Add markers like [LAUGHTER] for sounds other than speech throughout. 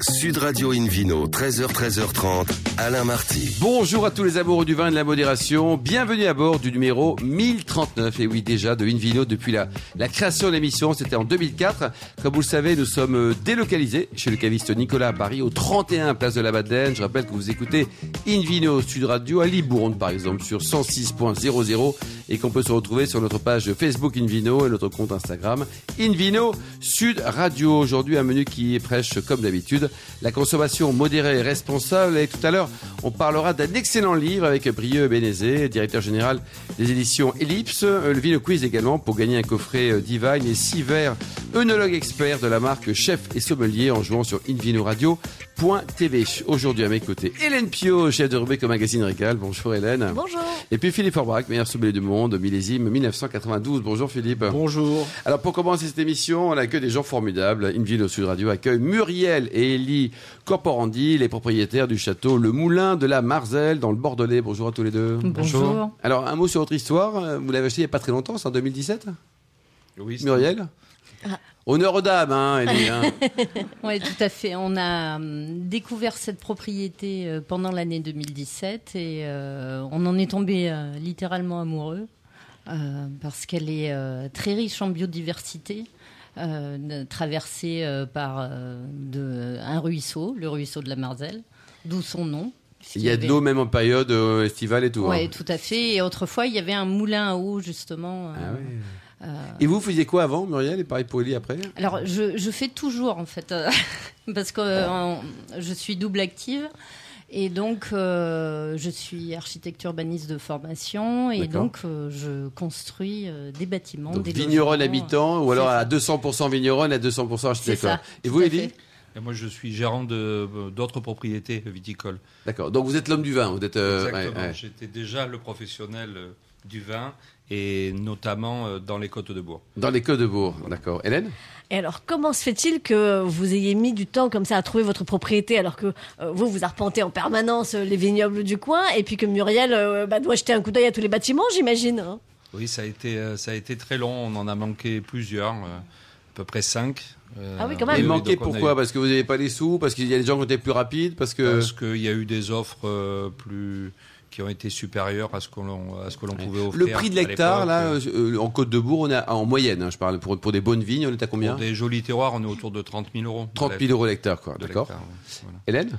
Sud Radio Invino, 13h, 13h30, Alain Marty. Bonjour à tous les amoureux du vin et de la modération. Bienvenue à bord du numéro 1039. Et oui, déjà de Invino depuis la, création de l'émission. C'était en 2004. Comme vous le savez, nous sommes euh, délocalisés chez le caviste Nicolas Barry au 31 place de la Madeleine. Je rappelle que vous écoutez Invino Sud Radio à Libourne, par exemple, sur 106.00 et qu'on peut se retrouver sur notre page Facebook Invino et notre compte Instagram Invino Sud Radio. Aujourd'hui, un menu qui prêche comme d'habitude la consommation modérée et responsable. Et tout à l'heure, on parlera d'un excellent livre avec Brieux Bénézé, directeur général des éditions Ellipse. Le Vino Quiz également pour gagner un coffret euh, Divine et six verres œnologue expert de la marque Chef et Sommelier en jouant sur invinoradio.tv. Aujourd'hui à mes côtés, Hélène Pio, chef de rubrique au magazine Régal. Bonjour Hélène. Bonjour. Et puis Philippe Forbrac, meilleur sommelier du monde, millésime 1992. Bonjour Philippe. Bonjour. Alors pour commencer cette émission, on accueille des gens formidables. Invino Sud Radio accueille Muriel et Elie Corporandi, les propriétaires du château Le Moulin de la Marzelle dans le Bordelais. Bonjour à tous les deux. Bonjour. Alors un mot sur votre histoire. Vous l'avez acheté il n'y a pas très longtemps, c'est en 2017 Oui, Muriel? Honneur aux dames, hein, hein. [LAUGHS] Oui, tout à fait. On a hum, découvert cette propriété euh, pendant l'année 2017 et euh, on en est tombé euh, littéralement amoureux euh, parce qu'elle est très riche en biodiversité. traversée par de, un ruisseau, le ruisseau de la Marzelle, d'où son nom. Il y a de l'eau même en période estivale et tout. Oui, hein. tout à fait. Et autrefois, il y avait un moulin à eau, justement. euh, Ah ouais. Euh, Et vous faisiez quoi avant, Muriel Et pareil pour Elie après Alors, je, je fais toujours, en fait, euh, [LAUGHS] parce que euh, je suis double active. Et donc, euh, je suis architecte urbaniste de formation. Et donc, euh, je construis euh, des bâtiments. Donc des vigneronne habitant, ou alors à 200% vigneronne, à 200% architecte. Et vous, Elie. Et moi, je suis gérant de d'autres propriétés viticoles. D'accord. Donc vous êtes l'homme du vin. Vous êtes. euh, Exactement. ouais, ouais. J'étais déjà le professionnel euh, du vin et notamment euh, dans les côtes de Bourg. Dans les Côtes de Bourg. D'accord. Hélène? Et alors, comment se fait-il que vous ayez mis du temps comme ça à trouver votre propriété alors que euh, vous, vous arpentez en permanence euh, les vignobles du coin et puis que Muriel euh, bah, doit jeter un coup d'œil à tous les bâtiments, j'imagine hein? Oui, ça a été ça a été très long. On en a manqué plusieurs, euh, à peu près cinq. Euh, Ah oui, quand même. On a pourquoi? eu- Parce que vous n'avez pas les sous? Parce qu'il y a des gens qui ont été plus rapides? Parce que. Parce qu'il y a eu des offres euh, plus qui ont été supérieures à ce que l'on à ce que l'on pouvait offrir. Le prix de l'hectare, là, euh, en Côte de Bourg, on est à- en moyenne, hein, je parle, pour, pour des bonnes vignes, on est à combien Pour des jolis terroirs, on est autour de 30 000 euros. 30 000 euros l'hectare, quoi. de D'accord. l'hectare, ouais. Voilà. Hélène?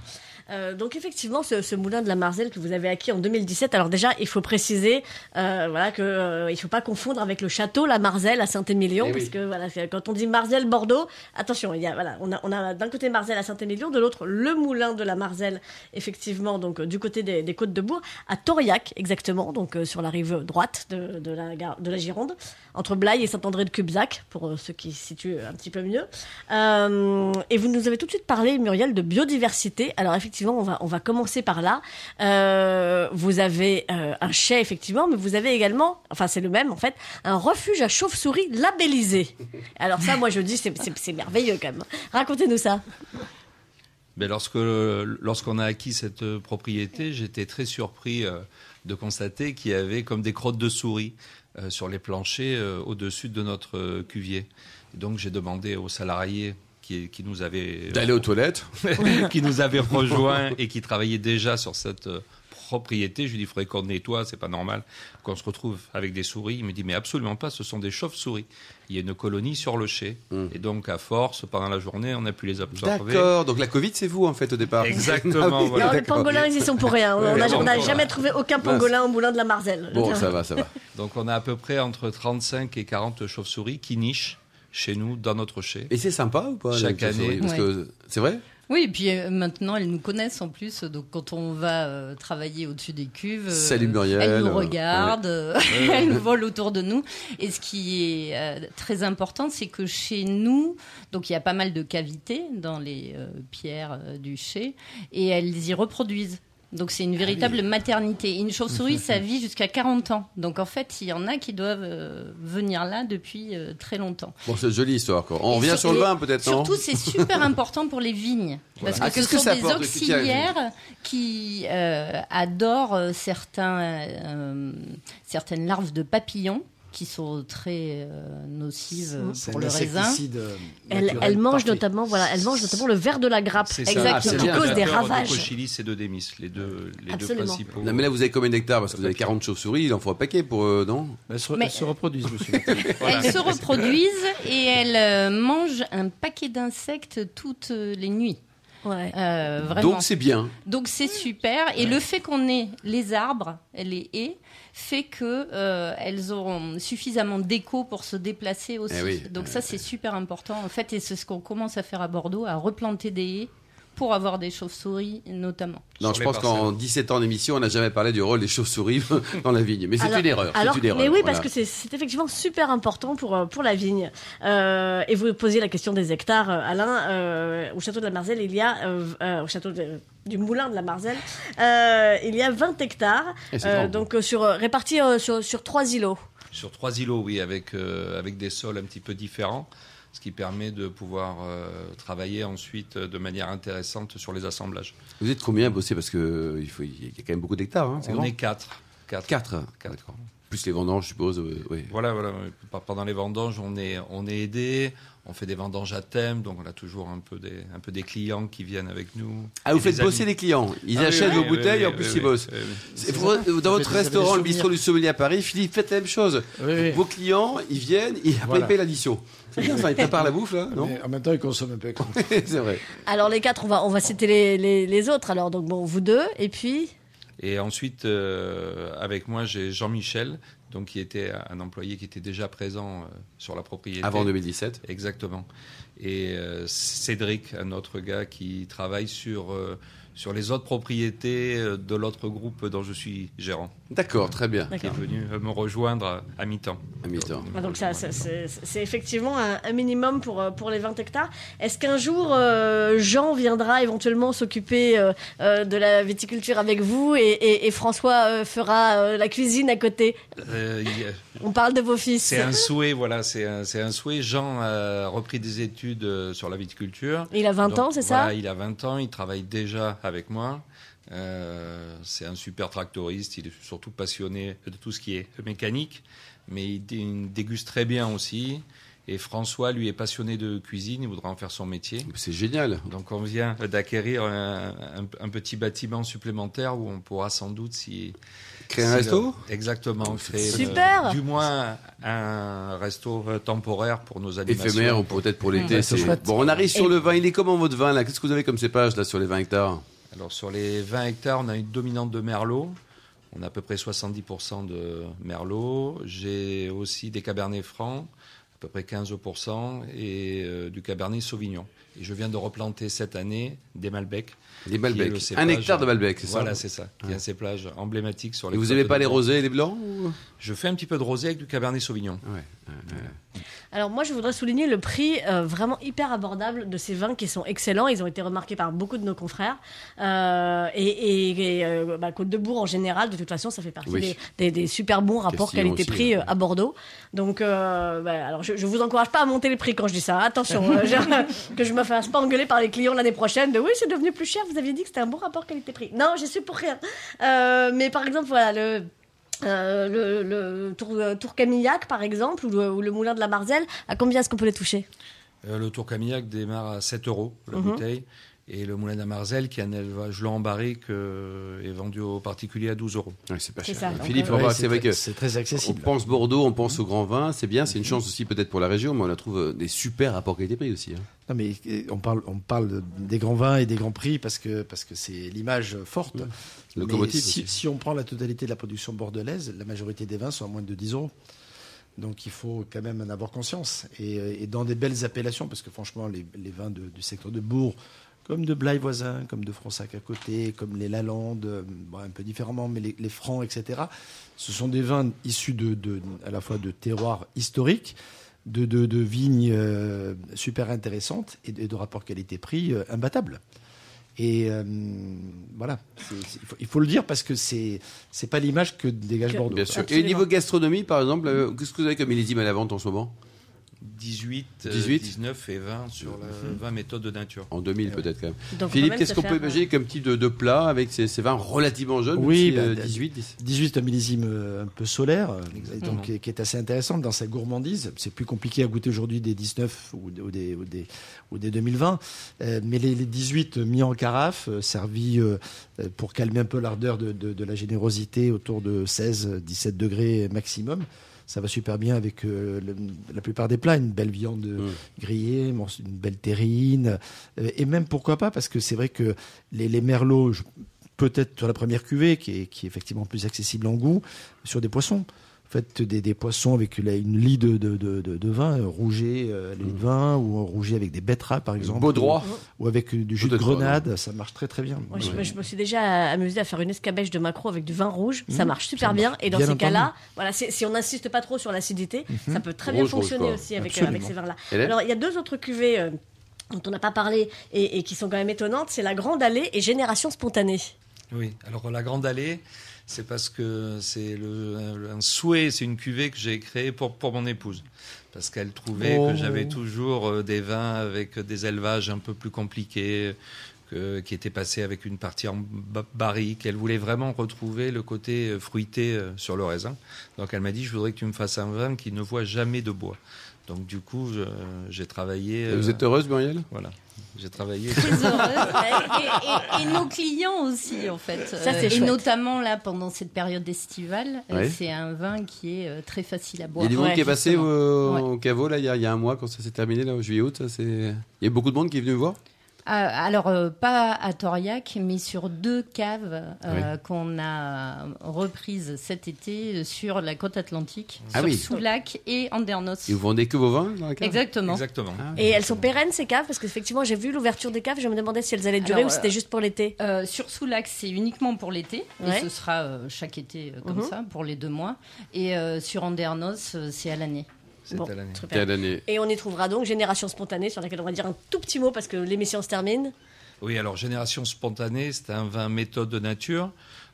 Euh, donc effectivement, ce, ce moulin de la Marzelle que vous avez acquis en 2017. Alors déjà, il faut préciser, euh, voilà, que euh, il faut pas confondre avec le château la Marzelle à Saint-Émilion, Eh parce oui. que voilà, quand on dit Marzelle Bordeaux, attention, il y a voilà, on a, on a d'un côté Marzelle à Saint-Émilion, de l'autre le moulin de la Marzelle, effectivement, donc du côté des, des côtes de Bourg, à Tauriac exactement, donc sur la rive droite de, de la de la Gironde, entre Blaye et Saint-André de Cubzac, pour ceux qui se situent un petit peu mieux. Et vous nous avez tout de suite parlé, Muriel, de biodiversité. Alors effectivement, on va, on va commencer par là. Euh, vous avez euh, un chai, effectivement, mais vous avez également, enfin c'est le même en fait, un refuge à chauves-souris labellisé. Alors ça, moi je dis, c'est- merveilleux quand même. Racontez-nous ça. Mais lorsque lorsqu'on a acquis cette euh, propriété, j'étais très surpris de constater qu'il y avait comme des crottes de souris sur les planchers au-dessus de notre cuvier. Donc j'ai demandé aux salariés qui, qui nous avaient D'aller aux toilettes. [LAUGHS] qui nous avaient rejoints [LAUGHS] et qui travaillaient déjà sur cette euh, propriété. Je lui dis, il faudrait qu'on nettoie, c'est pas normal qu'on se retrouve avec des souris. Il me dit, mais absolument pas, ce sont des chauves-souris. Il y a une colonie sur le chai. Mm. Et donc, à force, pendant la journée, on a pu les observer. D'accord. Donc la Covid, c'est vous, en fait, au départ. Exactement, [LAUGHS] Ah oui, voilà. Alors les pangolins, ils y sont pour rien. On Ouais, n'a bon, on n'a jamais trouvé aucun pangolin au moulin de la Marzelle. Bon, ça va, ça va. Donc, on a à peu près entre 35 et 40 chauves-souris qui nichent chez nous, dans notre chai. Et c'est sympa ou pas Chaque année. Parce Ouais. que c'est vrai? Oui, et puis euh, maintenant, elles nous connaissent en plus. Donc, quand on va euh, travailler au-dessus des cuves, euh, Salut Muriel. elles nous regardent, [LAUGHS] elles volent autour de nous. Et ce qui est très important, c'est que chez nous, donc il y a pas mal de cavités dans les pierres du chai, et elles y reproduisent. Donc c'est une véritable maternité. Une chauve-souris, [LAUGHS] ça vit jusqu'à 40 ans. Donc en fait, il y en a qui doivent euh, venir là depuis euh, très longtemps. Bon, c'est une jolie histoire, quoi. On Et revient sur- sur le vin, peut-être, Surtout, c'est super [LAUGHS] important pour les vignes. Parce que Ah, ce que sont ça des auxiliaires qui euh, adorent certains, certaines larves de papillons. Qui sont très euh, nocives pour le raisin. euh, Elle, elle mange parfait. notamment, voilà, elle mange notamment le ver de la grappe. Exactement. Ah, c'est qui bien, cause ça. des De ravages. cochilis et de démis, les deux, les deux principaux. Non, mais là, vous avez combien d'hectares Parce que vous avez 40 chauves-souris, il en faut un paquet pour. euh, non Elles se, Mais- elles se reproduisent, monsieur. [LAUGHS] Elles se reproduisent et elles euh, mangent un paquet d'insectes toutes les nuits. Ouais. Euh, vraiment. Donc c'est bien. Donc c'est super. Et le fait qu'on ait les arbres, les haies, fait que euh, elles auront suffisamment d'écho pour se déplacer aussi. Eh oui. Donc ça c'est super important en fait et c'est ce qu'on commence à faire à Bordeaux, à replanter des haies pour avoir des chauves-souris notamment. Non, je pense qu'en parcelles. 17 ans d'émission, on n'a jamais parlé du rôle des chauves-souris [LAUGHS] dans la vigne. Mais c'est une erreur. Alors, une erreur, mais oui, voilà. parce que c'est- effectivement super important pour, euh, pour la vigne. Euh, et vous posiez la question des hectares, euh, Alain. Euh, au château de la Marzelle, il y a, euh, euh, au château de- du moulin de la Marzelle, euh, il y a 20 hectares, donc euh, sur, répartis euh, sur, sur trois îlots. Sur trois îlots, oui, avec, euh, avec des sols un petit peu différents, ce qui permet de pouvoir euh, travailler ensuite euh, de manière intéressante sur les assemblages. Vous êtes combien à bosser? Parce qu'il il faut- il y a quand même beaucoup d'hectares. Hein, c'est On grand. est quatre. Quatre. 4. Quatre. D'accord. Plus les vendanges, je suppose. euh, oui. Voilà, voilà. Pendant les vendanges, on est, on est aidé. On fait des vendanges à thème, donc on a toujours un peu des, un peu des clients qui viennent avec nous. Ah, vous faites des bosser les clients. Ils Ah achètent oui, vos oui, bouteilles en plus oui, ils bossent. pour- dans votre restaurant, le bistrot du sommelier à Paris, Philippe, faites la même chose. Oui, oui. Vos clients, ils viennent et après Voilà. ils payent l'addition. C'est bien ça, ils préparent la bouffe là, non Mais en même temps, ils consomment un peu. [LAUGHS] C'est vrai. Alors les quatre, on va, on va citer les, les, les autres. Alors donc bon, vous deux, et puis Et ensuite, euh, avec moi, j'ai Jean-Michel, donc qui était un employé qui était déjà présent euh, sur la propriété. Avant 2017. Exactement. Et euh, Cédric, un autre gars qui travaille sur, sur les autres propriétés de l'autre groupe dont je suis gérant, D'accord, très bien. qui est venu euh, me rejoindre à, à mi-temps. À mi-temps. Ah, donc ça, ça, c'est c'est effectivement un, un minimum pour, euh, pour les 20 hectares. Est-ce qu'un jour, euh, Jean viendra éventuellement s'occuper euh, euh, de la viticulture avec vous et, et- et François euh, fera euh, la cuisine à côté? Euh, On parle de vos fils. c'est un souhait, voilà, c'est un, c'est un souhait. Jean a repris des études euh, sur la viticulture. Il a 20 Donc, ans, c'est ça? Il a 20 ans, il travaille déjà avec moi. Euh, c'est un super tractoriste, il est surtout passionné de tout ce qui est mécanique, mais il, dé- il déguste très bien aussi. Et François, lui, est passionné de cuisine, il voudra en faire son métier. C'est génial. Donc on vient d'acquérir un, un- un petit bâtiment supplémentaire où on pourra sans doute si... Créer un si resto? Le- Exactement. Créer le- Super. du moins un resto temporaire pour nos animations. Éphémère ou peut-être pour l'été. Chouette. Bon, on arrive sur le vin. Il est comment votre vin là? Qu'est-ce que vous avez comme cépage là sur les 20 hectares? Alors sur les 20 hectares, on a une dominante de Merlot. On a à peu près 70% de Merlot. J'ai aussi des Cabernets francs, à peu près 15%, et euh, du Cabernet Sauvignon. Et je viens de replanter cette année des Malbec. Des qui est Malbec. le Un cépage- hectare de Malbec, c'est ça Voilà, c'est ça. Qui est un cépage emblématique sur les Et vous de pas les rosés et les blancs ou... Je fais un petit peu de rosé avec du Cabernet Sauvignon. Ouais. Alors moi, je voudrais souligner le prix euh, vraiment hyper abordable de ces vins qui sont excellents. Ils ont été remarqués par beaucoup de nos confrères. Euh, et et, et, euh, bah, Côte de Bourg en général, de toute façon, ça fait partie Oui. des, des- des super bons rapports qualité-prix euh, à Bordeaux. Donc, euh, bah, alors je, je vous encourage pas à monter les prix quand je dis ça. Attention, [LAUGHS] euh, que je me fasse pas engueuler par les clients l'année prochaine. De oui, c'est devenu plus cher. Vous aviez dit que c'était un bon rapport qualité-prix. Non, je suis pour rien. Euh, mais par exemple, voilà le. euh, le, le tour, euh, Tour Camillac, par exemple, ou le, ou le Moulin de la Marzelle, à combien est-ce qu'on peut les toucher? Euh, le Tour Camillac démarre à 7 euros la Mhm. bouteille. Et le Moulin d'Amarzel, qui est un élevage long en barrique, euh, est vendu aux particuliers à 12 euros. Ouais, c'est pas cher. ça, Philippe, on va- Ouais, c'est vrai que c'est très on accessible. pense Bordeaux, on pense au grand vin, c'est bien, c'est une chance aussi peut-être pour la région, mais on la trouve euh, des super rapports qualité-prix aussi. hein. Non, mais euh, on parle, on parle de- des grands vins et des grands prix parce que parce que c'est l'image forte. Mais Locomotive si, on prend la totalité de la production bordelaise, la majorité des vins sont à moins de 10 euros. Donc il faut quand même en avoir conscience. Et, euh, et dans des belles appellations, parce que franchement, les, les vins de- du secteur de Bourg, comme de Blaye voisin, comme de Fronsac à côté, comme les Lalande, euh, bon, un peu différemment, mais les, les Francs, etc., ce sont des vins issus de, de- à la fois de terroirs historiques, de, de, de vignes euh, super intéressantes et de, et de rapports qualité-prix euh, imbattables. Et euh, voilà, il, faut, il faut le dire parce que c'est c'est pas l'image que dégage Bordeaux. Bien sûr. Et niveau gastronomie, par exemple, euh, qu'est-ce que vous avez comme millésime à la vente en ce moment? 18, euh, 18. 19 et 20 sur la 20 méthodes de nature. En 2000 peut-être quand même. Donc, Philippe, qu'est-ce qu'on peut imaginer comme type de, de plat avec ces, ces vins relativement jeunes Oui, même si, bah, euh, 18, 10. 18 un millésime euh, un peu solaire, euh, donc, qui est- qui est assez intéressante dans sa gourmandise. C'est plus compliqué à goûter aujourd'hui des 19 ou, ou des, ou, des, ou des 2020. Euh, mais les, les 18 mis en carafe, servis euh, pour calmer un peu l'ardeur de, de- de la générosité autour de 16-17 degrés maximum. Ça va super bien avec euh, le- la plupart des plats, une belle viande Mm. grillée, une belle terrine, euh, et même pourquoi pas, parce que c'est vrai que les, les merlots, peut-être sur la première cuvée, qui est, qui est effectivement plus accessible en goût, sur des poissons. Faites des, des poissons avec une lie de, de, de, de- de vin, euh, rouget, euh, les vins, ou rouget avec des betteraves, par exemple. Beau droit. Ou, ou avec du jus de droit, grenade, ça marche très très bien. Moi, je, Ouais. je me suis déjà amusée à faire une escabèche de maquereau avec du vin rouge. Ça Mmh, marche super ça bien. Et dans bien ces cas-là, voilà, si on n'insiste pas trop sur l'acidité, ça peut très bien Rouge, fonctionner aussi avec, euh, avec ces vins-là. Alors, il y a deux autres cuvées euh, dont on n'a pas parlé et, et qui sont quand même étonnantes. C'est la Grande Allée et Génération Spontanée. Oui, alors la Grande Allée, c'est parce que c'est le, un souhait, c'est une cuvée que j'ai créée pour, pour mon épouse. Parce qu'elle trouvait Oh. que j'avais toujours euh, des vins avec des élevages un peu plus compliqués, que- qui étaient passés avec une partie en ba- barrique. Elle voulait vraiment retrouver le côté euh, fruité euh, sur le raisin. Donc elle m'a dit, je voudrais que tu me fasses un vin qui ne voit jamais de bois. Donc du coup, j'ai travaillé... Vous êtes heureuse, Muriel? Voilà, j'ai travaillé... [LAUGHS] Très heureuse. et, et- et nos clients aussi, en fait. Ça, c'est Euh, et chouette. notamment là, pendant cette période estivale, euh, c'est un vin qui est euh, très facile à Il y boire. a du monde Ouais, qui est passé au, Ouais. au caveau là, il y, a, il y a un mois quand ça s'est terminé, là, au juillet-août. Il y a beaucoup de monde qui est venu me voir. Ah, alors, euh, pas à Toriac, mais sur deux caves euh, qu'on a reprises cet été euh, sur la côte atlantique, Ah sur oui. Soulac et Andernos. Et vous vendez que vos vins dans la cave Exactement. Exactement. Ah. Et elles sont pérennes, ces caves, parce qu'effectivement, j'ai vu l'ouverture des caves. Je me demandais si elles allaient durer Alors, ou si c'était euh, juste pour l'été. Euh, sur Soulac, c'est uniquement pour l'été, Ouais. et ce sera euh, chaque été euh, comme Mhm. ça, pour les deux mois. Et euh, sur Andernos, euh, c'est à l'année. C'est Bon, à l'année. Et on y trouvera donc Génération Spontanée, sur laquelle on va dire un tout petit mot parce que l'émission se termine. Oui, alors Génération Spontanée, c'est un vin méthode de nature,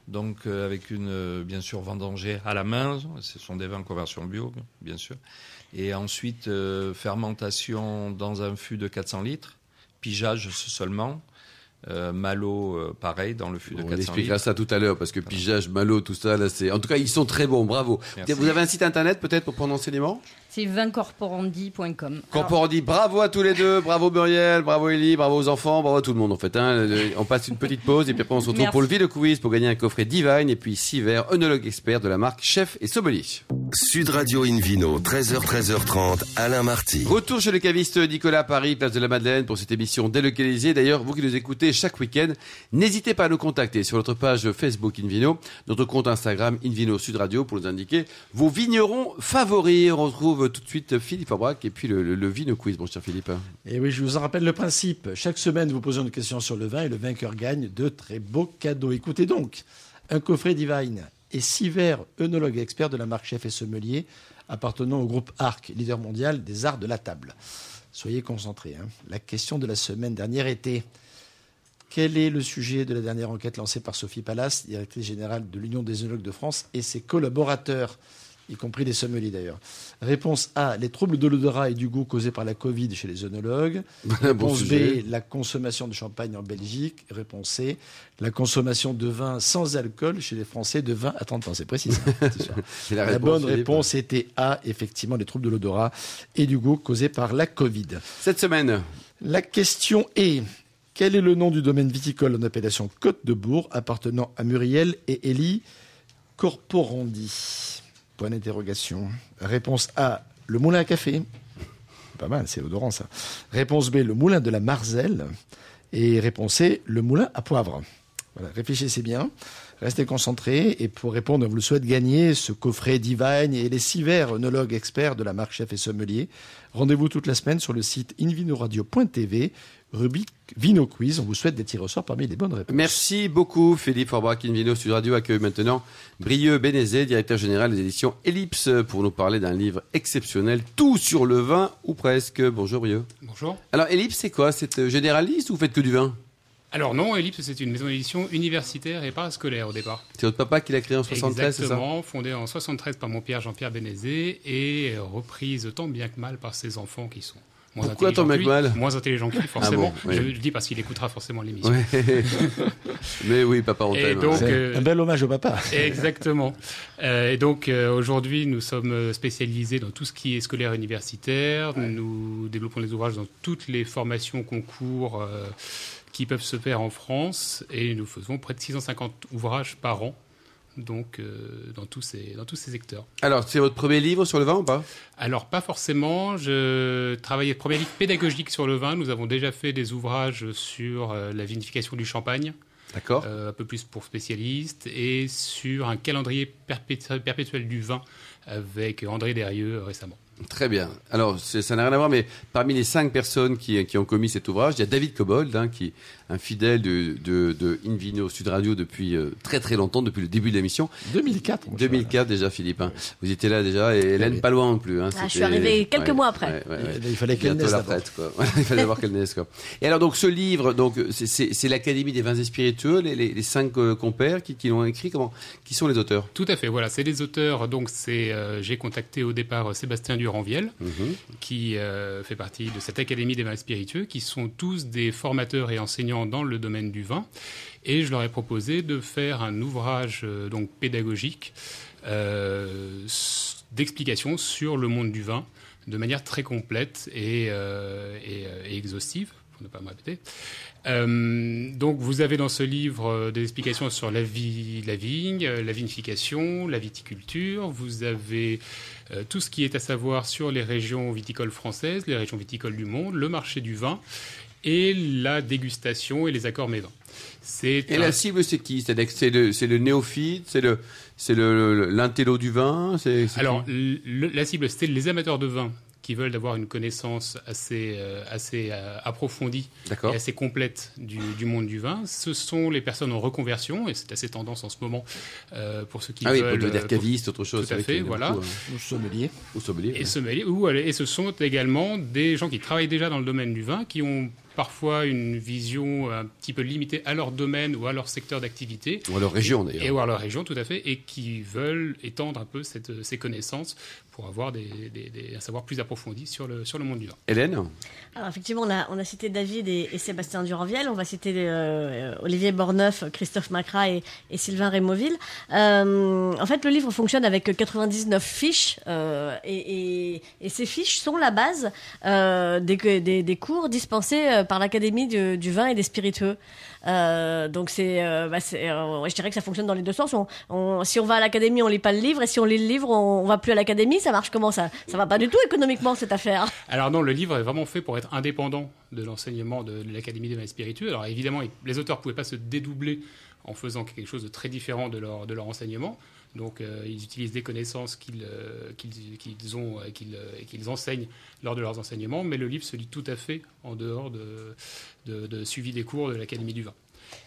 donc euh, avec une, euh, bien sûr, vendangée à la main. Ce sont des vins conversion bio, bien sûr. Et ensuite, euh, fermentation dans un fût de 400 litres, pigeage seulement. Euh, Malo, euh, pareil, dans le fût de On 400 expliquera litres. ça tout à l'heure parce que pigeage, malo, tout ça, là, c'est. En tout cas, ils sont très bons. Bravo. Merci. Vous avez un site internet peut-être pour prendre enseignement C'est vincorporandi.com. Corporandi, bravo à tous les deux, bravo Muriel, bravo Ellie, bravo aux enfants, bravo à tout le monde en fait. hein. On passe une petite pause et puis après on se retrouve Merci. pour le Vide Quiz pour gagner un coffret Divine et puis six verres œnologue expert de la marque Chef et Sommelier. Sud Radio Invino, 13h, 13h30, Alain Marty. Retour chez le caviste Nicolas à Paris, place de la Madeleine pour cette émission délocalisée. D'ailleurs, vous qui nous écoutez chaque week-end, n'hésitez pas à nous contacter sur notre page Facebook Invino, notre compte Instagram Invino Sud Radio pour nous indiquer vos vignerons favoris. On retrouve tout de suite Philippe Aubrac et puis le, le, le Vino Quiz, mon cher Philippe. Et oui, je vous en rappelle le principe. Chaque semaine, vous posez une question sur le vin et le vainqueur gagne de très beaux cadeaux. Écoutez donc, un coffret Divine et six verres œnologue expert de la marque Chef et Sommelier appartenant au groupe ARC, leader mondial des arts de la table. Soyez concentrés. hein. La question de la semaine dernière était quel est le sujet de la dernière enquête lancée par Sophie Pallas, directrice générale de l'Union des œnologues de France, et ses collaborateurs, y compris les sommeliers d'ailleurs Réponse A, les troubles de l'odorat et du goût causés par la Covid chez les œnologues. [LAUGHS] Réponse. B, la consommation de champagne en Belgique. Réponse C, la consommation de vin sans alcool chez les Français de vin à 30 ans. C'est précis. ce [LAUGHS] La, bonne réponse était A, effectivement, les troubles de l'odorat et du goût causés par la Covid. Cette semaine, La question est quel est le nom du domaine viticole en appellation Côte de Bourg appartenant à Muriel et Élie Corporandi? Point d'interrogation. Réponse A, le moulin à café. Pas mal, c'est odorant ça. Réponse B, le moulin de la Marzelle. Et réponse C, le moulin à poivre. Voilà, réfléchissez bien, restez concentrés. Et pour répondre, on vous le souhaite gagner ce coffret Divine et les six verres œnologues experts de la marque Chef et Sommelier. Rendez-vous toute la semaine sur le site invinoradio.tv, rubrique Vino Quiz. On vous souhaite des tirs au sort parmi les bonnes réponses. Merci beaucoup Philippe Forbach. Invino Sud Radio accueille maintenant Brieux Bénézé, directeur général des éditions Ellipse, pour nous parler d'un livre exceptionnel, tout sur le vin ou presque. Bonjour Brieux. Bonjour. Alors Ellipse, c'est quoi? C'est euh, généraliste ou vous faites que du vin? Alors non, Ellipse, c'est une maison d'édition universitaire et parascolaire au départ. C'est votre papa qui l'a créé en 73, c'est ça? Exactement, fondée en 73 par mon père Jean-Pierre Bénézé et reprise tant bien que mal par ses enfants qui sont moins Pourquoi bien que lui, mal Moins intelligents que lui, forcément. bon, oui. Je le dis parce qu'il écoutera forcément l'émission. Ouais. [LAUGHS] Mais oui, papa, on Et t'aime. donc, hein. C'est euh, un bel hommage au papa. Exactement. Euh, et donc euh, aujourd'hui, nous sommes spécialisés dans tout ce qui est scolaire universitaire. Nous développons des ouvrages dans toutes les formations, concours euh, qui peuvent se faire en France. Et nous faisons près de 650 ouvrages par an. Donc euh, dans tous ces dans tous ces secteurs. Alors, c'est votre premier livre sur le vin ou pas? Alors pas forcément. Je travaillais premier livre pédagogique sur le vin. Nous avons déjà fait des ouvrages sur euh, la vinification du champagne. D'accord. euh, un peu plus pour spécialistes, et sur un calendrier perpétu- perpétuel du vin avec André Derieux euh, récemment. Très bien. Alors, ça n'a rien à voir, mais parmi les cinq personnes qui, qui ont commis cet ouvrage, il y a David Cobold, hein, qui un fidèle de, de, de Invino Sud Radio depuis euh, très très longtemps, depuis le début de l'émission. 2004. moi, je 2004 déjà, Philippe. hein. Vous étiez là déjà, et Hélène oui. pas loin non plus. hein. Ah, je suis arrivée quelques mois après. ouais, ouais, ouais. Il fallait qu'elle naisse la quoi. [LAUGHS] Il fallait voir qu'elle naisse, quoi. Et alors, donc, ce livre, donc, c'est- l'Académie des vins et spiritueux, les, les, les cinq euh, compères qui, qui l'ont écrit. Comment, qui sont les auteurs? Tout à fait, voilà, c'est les auteurs. Donc, c'est euh, j'ai contacté au départ Sébastien Duranviel, Mhm. qui euh, fait partie de cette Académie des vins spiritueux, qui sont tous des formateurs et enseignants dans le domaine du vin. Et je leur ai proposé de faire un ouvrage euh, donc pédagogique euh, s- d'explication sur le monde du vin de manière très complète et, euh, euh, exhaustive, pour ne pas me répéter. Donc vous avez dans ce livre des explications sur la, vie, la vigne, la vinification, la viticulture. Vous avez tout ce qui est à savoir sur les régions viticoles françaises, les régions viticoles du monde, le marché du vin et la dégustation et les accords. C'est Et un- la cible, c'est qui? C'est-à-dire que c'est le, c'est le néophyte, c'est le, c'est l'intello du vin. C'est, c'est Alors, le- la cible, c'était les amateurs de vin qui veulent avoir une connaissance assez, euh, assez euh, approfondie d'accord. et assez complète du, du monde du vin. Ce sont les personnes en reconversion, et c'est assez tendance en ce moment euh, pour ceux qui Ah oui, veulent... pour devenir euh, pour- caviste, autre chose. Tout c'est à fait, voilà. beaucoup, hein. Ou sommelier. Ou sommelier. Et, ouais. sommelier, ou, et ce sont également des gens qui travaillent déjà dans le domaine du vin, qui ont parfois une vision un petit peu limitée à leur domaine ou à leur secteur d'activité. Ou à leur région, Et d'ailleurs. ou à leur région, tout à fait, et qui veulent étendre un peu cette- ces connaissances pour avoir des, des- des- un savoir plus approfondi sur le, sur le monde du vin. Hélène Alors effectivement, on a, on a cité David et, et Sébastien Duranviel. On va citer euh, Olivier Borneuf, Christophe Macra et, et Sylvain Rémoville. Euh, en fait, le livre fonctionne avec 99 fiches euh, et, et- et ces fiches sont la base euh, des, des- des cours dispensés euh, par l'Académie du, vin et des spiritueux. Euh, donc c'est, euh, bah, euh, je dirais que ça fonctionne dans les deux sens. Si on va à l'académie, on lit pas le livre, et si on lit le livre, on, on va plus à l'académie. Ça marche comment ça? Ça va pas du tout économiquement cette affaire. Alors non, le livre est vraiment fait pour être indépendant de l'enseignement de l'Académie des vins spiritueux. Alors évidemment, les auteurs pouvaient pas se dédoubler en faisant quelque chose de très différent de leur, de leur enseignement. Donc euh, ils utilisent des connaissances qu'ils euh, qu'ils- ont et qu'ils euh, qu'ils enseignent lors de leurs enseignements, mais le livre se lit tout à fait en dehors de, de, de suivi des cours de l'Académie du vin.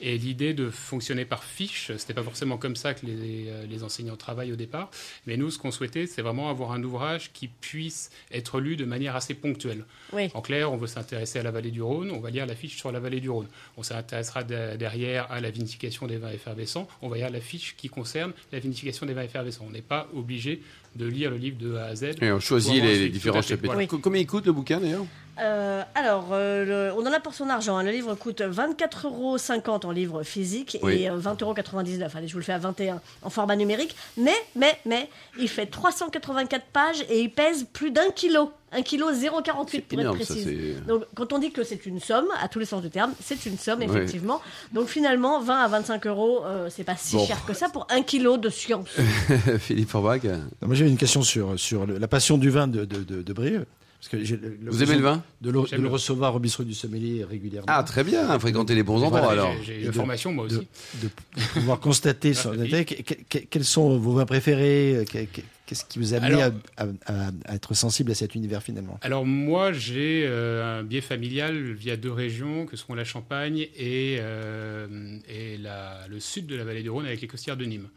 Et l'idée de fonctionner par fiche, c'était pas forcément comme ça que les, euh, les enseignants travaillent au départ, mais nous, ce qu'on souhaitait, c'est vraiment avoir un ouvrage qui puisse être lu de manière assez ponctuelle. Oui. En clair, on veut s'intéresser à la vallée du Rhône, on va lire la fiche sur la vallée du Rhône. On s'intéressera de- derrière à la vinification des vins effervescents, on va lire la fiche qui concerne la vinification des vins effervescents. On n'est pas obligé de lire le livre de A à Z. Et on choisit les, différents chapitres. voilà. Combien il coûte le bouquin, d'ailleurs? Euh, alors, euh, le- on en a pour son argent. hein. Le livre coûte 24,50 euros en livre physique Oui. et euh, 20,99 euros. Allez, je vous le fais à 21 en format numérique. Mais, mais, mais, il fait 384 pages et il pèse plus d'un kilo. Un kilo 0,48 pour énorme, être ça, précise. c'est- Donc, quand on dit que c'est une somme, à tous les sens du terme, c'est une somme, Ouais. effectivement. Donc, finalement, 20 à 25 euros, euh, c'est pas si Bon. cher que ça pour un kilo de science. [LAUGHS] Philippe Forbach Moi, j'avais une question sur, sur le- la passion du vin de, de, de, de Brieux. Parce que j'ai le- Vous aimez le vin De le, de J'aime le le- recevoir au bistrot du sommelier régulièrement. Ah, très bien, fréquenter les bons endroits, Voilà, alors. J'ai- une formation, moi aussi. de- de pouvoir constater [LAUGHS] sur que- que- quels sont vos vins préférés que- que- Qu'est-ce qui vous a amené Alors- à, à- à être sensible à cet univers finalement Alors moi, j'ai euh, un biais familial via deux régions, que sont la Champagne et, euh, et la- le sud de la vallée du Rhône avec les costières de Nîmes.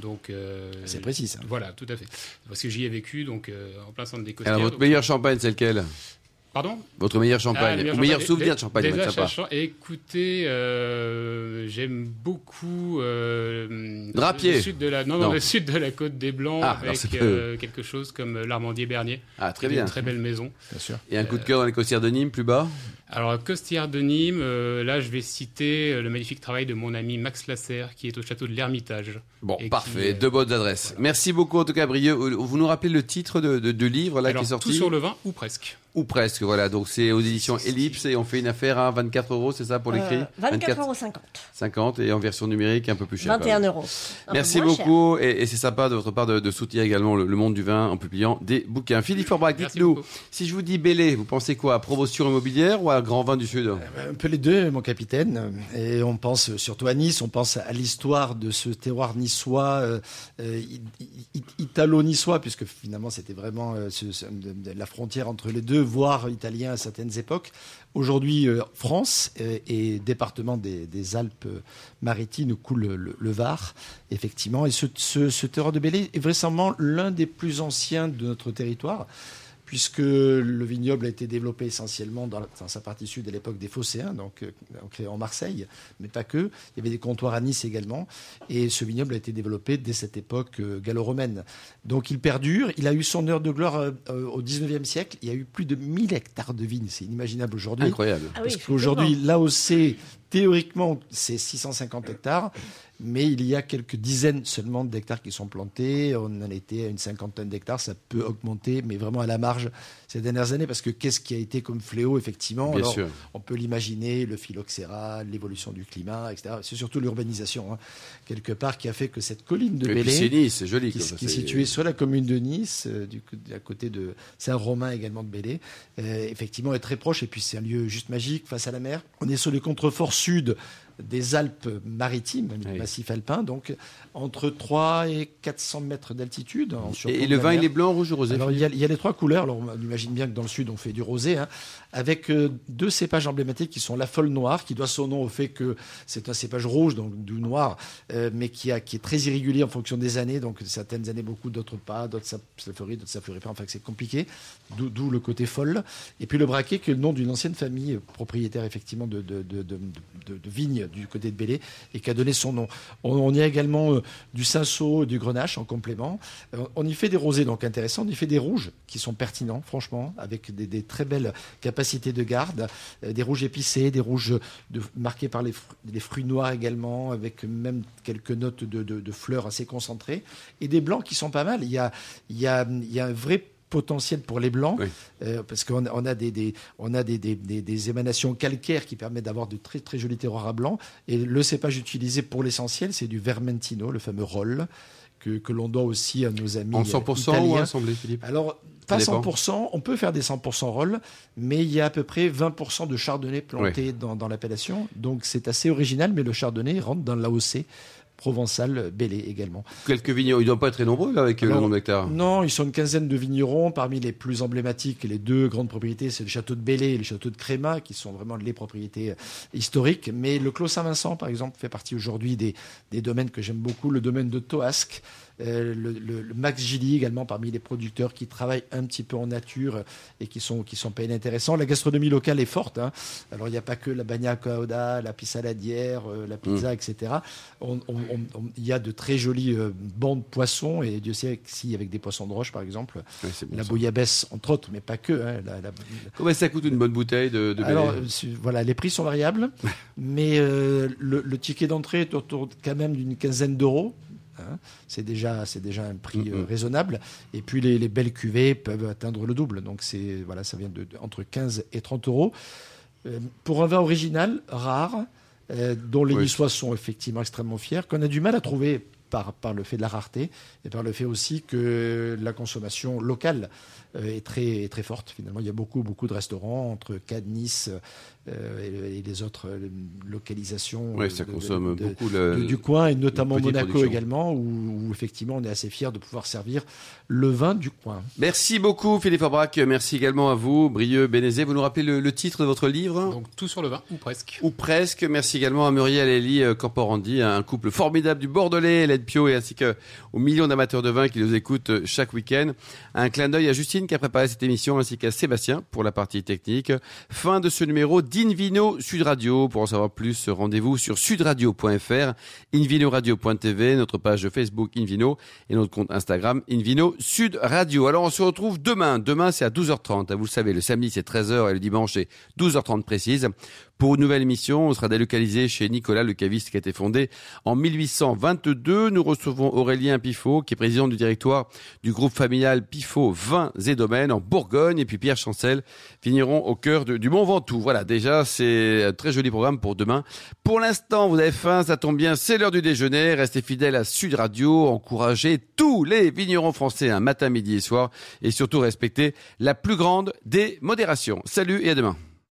Donc euh, C'est précis ça. Voilà, tout à fait. Parce que j'y ai vécu, donc euh, en plein centre des costières. Alors, votre donc- meilleure champagne, c'est lequel? Pardon Votre meilleur Ah, champagne, le ou meilleur meilleur champagne. souvenir de champagne, déjà, cha- Écoutez, euh, j'aime beaucoup euh, Drapier. le sud de la non, non, Non. le sud de la côte des Blancs Ah, avec euh, quelque chose comme l'Armandier Bernier. Ah, très bien. Une très belle maison. Bien sûr. Et un coup de cœur dans les costières de Nîmes, plus bas Alors, Costière de Nîmes, euh, là, je vais citer euh, le magnifique travail de mon ami Max Lasserre, qui est au château de l'Ermitage. Bon, qui, parfait, euh, deux bonnes adresses. Merci beaucoup en tout cas, Brieux. Vous nous rappelez le titre de, de, de livre là Alors, qui est sorti tout sur le vin, ou presque. Ou presque, voilà. Donc c'est aux éditions Ellipse et on fait une affaire à 24 euros, c'est ça pour l'écrit Euh, 24,50 euros. 50 et en version numérique un peu plus cher. quand 21 même. euros. Merci cher. beaucoup et, et c'est sympa de votre part de, de soutenir également le, le monde du vin en publiant des bouquins. Philippe Forbrac, dites-nous, si je vous dis Bélé, vous pensez quoi? À Promotion immobilière ou à Grand Vin du Sud? Un peu les deux, mon capitaine. Et on pense surtout à Nice, on pense à l'histoire de ce terroir niçois, euh, euh, italo-niçois, puisque finalement c'était vraiment euh, ce- ce- de- de la frontière entre les deux, voire italien à certaines époques. Aujourd'hui, euh, France euh, et département des, Alpes-Maritimes coule le, Var, effectivement. Et ce, ce, de Bélé est vraisemblablement l'un des plus anciens de notre territoire puisque le vignoble a été développé essentiellement dans, sa partie sud à l'époque des Phocéens, donc euh, créé en Marseille, mais pas que. Il y avait des comptoirs à Nice également, et ce vignoble a été développé dès cette époque euh, gallo-romaine. Donc il perdure. Il a eu son heure de gloire euh, au 19e siècle. Il y a eu plus de 1000 hectares de vignes. C'est inimaginable aujourd'hui. Incroyable. Ah oui, Parce qu'aujourd'hui, l'AOC, théoriquement, c'est 650 hectares, mais il y a quelques dizaines seulement d'hectares qui sont plantés. On en était à une cinquantaine d'hectares. Ça peut augmenter, mais vraiment à la marge ces dernières années, parce que qu'est-ce qui a été comme fléau, effectivement? Bien Alors, sûr. On peut l'imaginer, le phylloxéra, l'évolution du climat, etc. C'est surtout l'urbanisation, hein, quelque part, qui a fait que cette colline de c'est Bélé, Nice, c'est joli. qui, qui est située sur la commune de Nice, euh, du, à côté de Saint-Romain également de Bélé, euh, effectivement est très proche. Et puis c'est un lieu juste magique face à la mer. On est sur le contrefort sud des Alpes-Maritimes, Oui. massif alpin, donc entre 3 et 400 mètres d'altitude. Et, le vin, il est blanc, rouge ou rosé Alors, il y, a, il y a les trois couleurs. Alors, on imagine bien que dans le sud, on fait du rosé, hein, avec euh, deux cépages emblématiques qui sont la folle noire, qui doit son nom au fait que c'est un cépage rouge, donc du noir, euh, mais qui, est très irrégulier en fonction des années. Donc, certaines années, beaucoup, d'autres pas, d'autres ça, ça fleurit, d'autres ça fleurit pas. Enfin, c'est compliqué. D'où le côté folle. Et puis, le braquet, qui est le nom d'une ancienne famille euh, propriétaire, effectivement, de, vignes du côté de Bélé, et qui a donné son nom. On, y a également du cinsault et du grenache en complément. On y fait des rosés donc intéressants, on y fait des rouges qui sont pertinents, franchement, avec des très belles capacités de garde, euh, des rouges épicés, des rouges de- marqués par les, fru- les fruits noirs également, avec même quelques notes de, de- de fleurs assez concentrées, et des blancs qui sont pas mal. Il y a, il y a, il y a un vrai potentiel pour les blancs Oui. euh, parce qu'on a- on a des, des- on a des, des- des- des émanations calcaires qui permettent d'avoir de très très jolis terroirs à blanc et le cépage utilisé pour l'essentiel c'est du Vermentino le fameux roll que, que l'on doit aussi à nos amis En euh, 100% ou italiens. assemblé, Philippe? Alors, pas dépend. 100%, on peut faire des 100% roll, mais il y a à peu près 20% de chardonnay planté dans, dans l'appellation. Donc c'est assez original, mais le chardonnay rentre dans l'AOC provençal Bélé également. Quelques vignerons, ils ne doivent pas être très nombreux là, avec euh, le nombre d'hectares. Non, ils sont une quinzaine de vignerons. Parmi les plus emblématiques, les deux grandes propriétés, c'est le château de Bélé et le château de Créma, qui sont vraiment les propriétés euh, historiques. Mais le Clos Saint-Vincent, par exemple, fait partie aujourd'hui des, des domaines que j'aime beaucoup. Le domaine de Toasque, le, le- le Max Gilly également, parmi les producteurs qui travaillent un petit peu en nature euh, et qui sont, qui sont pas inintéressants. La gastronomie locale est forte. hein. Alors, il n'y a pas que la bagna cauda, la pissaladière, euh, la pizza, etc. On- on- Il y a de très jolis euh, bancs de poissons, et Dieu sait si, avec des poissons de roche, par exemple, bon, la ça. bouillabaisse, entre autres, mais pas que. hein, la- la- Combien ça coûte une bonne bouteille de, de alors, euh, voilà, les prix sont variables, [LAUGHS] mais euh, le, le ticket d'entrée est autour quand même d'une quinzaine d'euros. Hein. C'est déjà, déjà un prix euh, Mhm. raisonnable. Et puis les, les belles cuvées peuvent atteindre le double. Donc c'est voilà, ça vient de, de- entre 15 et 30 euros. Euh, pour un vin original, rare, euh, dont les Oui. Niçois sont effectivement extrêmement fiers, qu'on a du mal à trouver par, par le fait de la rareté et par le fait aussi que la consommation locale euh, est très, est très forte. Finalement, il y a beaucoup, beaucoup de restaurants entre Cannes, Nice euh, et, les autres euh, localisations Oui, ça de- consomme de- beaucoup le, du, du coin et notamment Monaco production. également où, où effectivement on est assez fier de pouvoir servir le vin du coin. Merci beaucoup Philippe Aubrac, merci également à vous, Brieux Bénézé. Vous nous rappelez le, le titre de votre livre? Donc tout sur le vin, ou presque. Ou presque. Merci également à Muriel et Elie euh, Camporandi, un couple formidable du Bordelais, Hélène Pio, et ainsi que aux millions d'amateurs de vin qui nous écoutent euh, chaque week-end. Un clin d'œil à Justine qui a préparé cette émission, ainsi qu'à Sébastien pour la partie technique. Fin de ce numéro d'Invino Sud Radio. Pour en savoir plus, rendez-vous sur sudradio.fr, invinoradio.tv, notre page Facebook Invino et notre compte Instagram Invino Sud Radio. Alors on se retrouve demain. Demain c'est à 12h30. Vous le savez, le samedi c'est 13h et le dimanche c'est 12h30 précise. Pour une nouvelle émission, on sera délocalisé chez Nicolas le caviste qui a été fondé en 1822. Nous recevons Aurélien Pifot, qui est président du directoire du groupe familial Pifot Vins et Domaines en Bourgogne. Et puis Pierre Chancel finiront au cœur du Mont Ventoux. Voilà, déjà, c'est un très joli programme pour demain. Pour l'instant, vous avez faim, ça tombe bien, c'est l'heure du déjeuner. Restez fidèles à Sud Radio, encouragez tous les vignerons français un matin, midi et soir. Et surtout, respectez la plus grande des modérations. Salut et à demain.